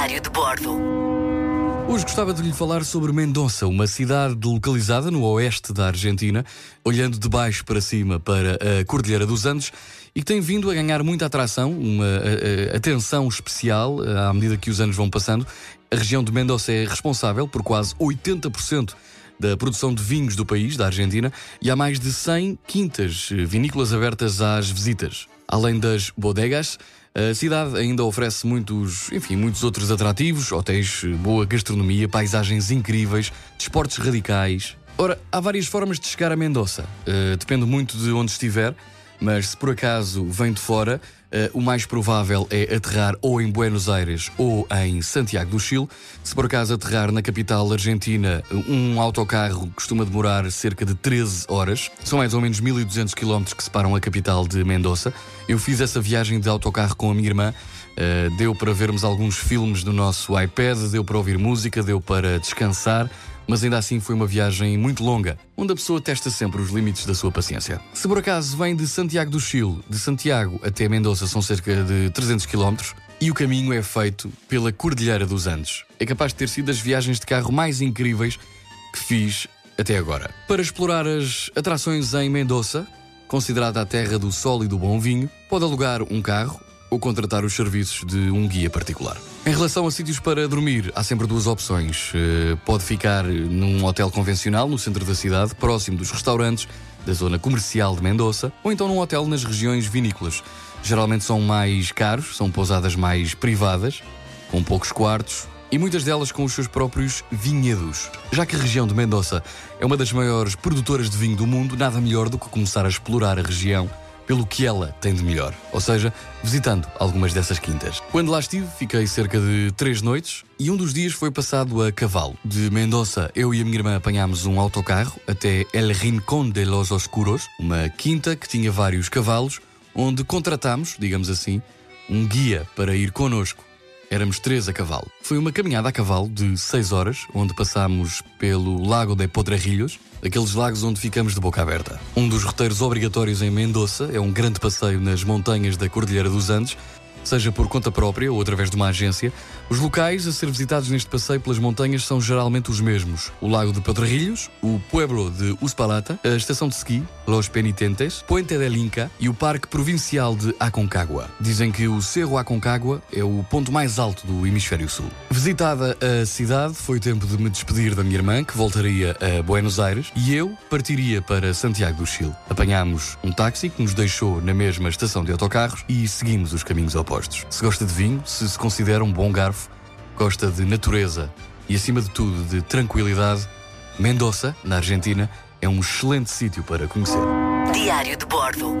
Diário de Bordo. Hoje gostava de lhe falar sobre Mendonça, uma cidade localizada no oeste da Argentina, olhando de baixo para cima para a Cordilheira dos Andes e que tem vindo a ganhar muita atração, uma a, a, atenção especial à medida que os anos vão passando. A região de Mendoza é responsável por quase 80% da produção de vinhos do país, da Argentina, e há mais de 100 quintas vinícolas abertas às visitas. Além das bodegas, a cidade ainda oferece muitos, enfim, muitos outros atrativos, hotéis, boa gastronomia, paisagens incríveis, desportos radicais. Ora, há várias formas de chegar a Mendoza. Uh, depende muito de onde estiver mas se por acaso vem de fora, uh, o mais provável é aterrar ou em Buenos Aires ou em Santiago do Chile. Se por acaso aterrar na capital argentina, um autocarro costuma demorar cerca de 13 horas. São mais ou menos 1200 km que separam a capital de Mendoza. Eu fiz essa viagem de autocarro com a minha irmã. Uh, deu para vermos alguns filmes no nosso iPad, deu para ouvir música, deu para descansar mas ainda assim foi uma viagem muito longa, onde a pessoa testa sempre os limites da sua paciência. Se por acaso vem de Santiago do Chile, de Santiago até Mendoza são cerca de 300 km, e o caminho é feito pela Cordilheira dos Andes. É capaz de ter sido as viagens de carro mais incríveis que fiz até agora. Para explorar as atrações em Mendoza, considerada a terra do sol e do bom vinho, pode alugar um carro ou contratar os serviços de um guia particular. Em relação a sítios para dormir, há sempre duas opções. Eh, pode ficar num hotel convencional no centro da cidade, próximo dos restaurantes da zona comercial de Mendoza, ou então num hotel nas regiões vinícolas. Geralmente são mais caros, são pousadas mais privadas, com poucos quartos, e muitas delas com os seus próprios vinhedos. Já que a região de Mendoza é uma das maiores produtoras de vinho do mundo, nada melhor do que começar a explorar a região pelo que ela tem de melhor, ou seja, visitando algumas dessas quintas. Quando lá estive, fiquei cerca de três noites e um dos dias foi passado a cavalo. De Mendoza, eu e a minha irmã apanhámos um autocarro até El Rincón de los Oscuros, uma quinta que tinha vários cavalos, onde contratámos, digamos assim, um guia para ir connosco. Éramos três a cavalo. Foi uma caminhada a cavalo de seis horas, onde passámos pelo Lago de Podrejilhos, aqueles lagos onde ficamos de boca aberta. Um dos roteiros obrigatórios em Mendoza é um grande passeio nas montanhas da Cordilheira dos Andes, seja por conta própria ou através de uma agência. Os locais a ser visitados neste passeio pelas montanhas são geralmente os mesmos: o Lago de Pedregilhos, o Pueblo de Uspalata, a estação de ski Los Penitentes, Puente del Inca e o Parque Provincial de Aconcagua. Dizem que o Cerro Aconcagua é o ponto mais alto do Hemisfério Sul. Visitada a cidade, foi tempo de me despedir da minha irmã, que voltaria a Buenos Aires, e eu partiria para Santiago do Chile. Apanhámos um táxi que nos deixou na mesma estação de autocarros e seguimos os caminhos opostos. Se gosta de vinho, se se considera um bom garfo, gosta de natureza e, acima de tudo, de tranquilidade, Mendoza, na Argentina, é um excelente sítio para conhecer. Diário de Bordo.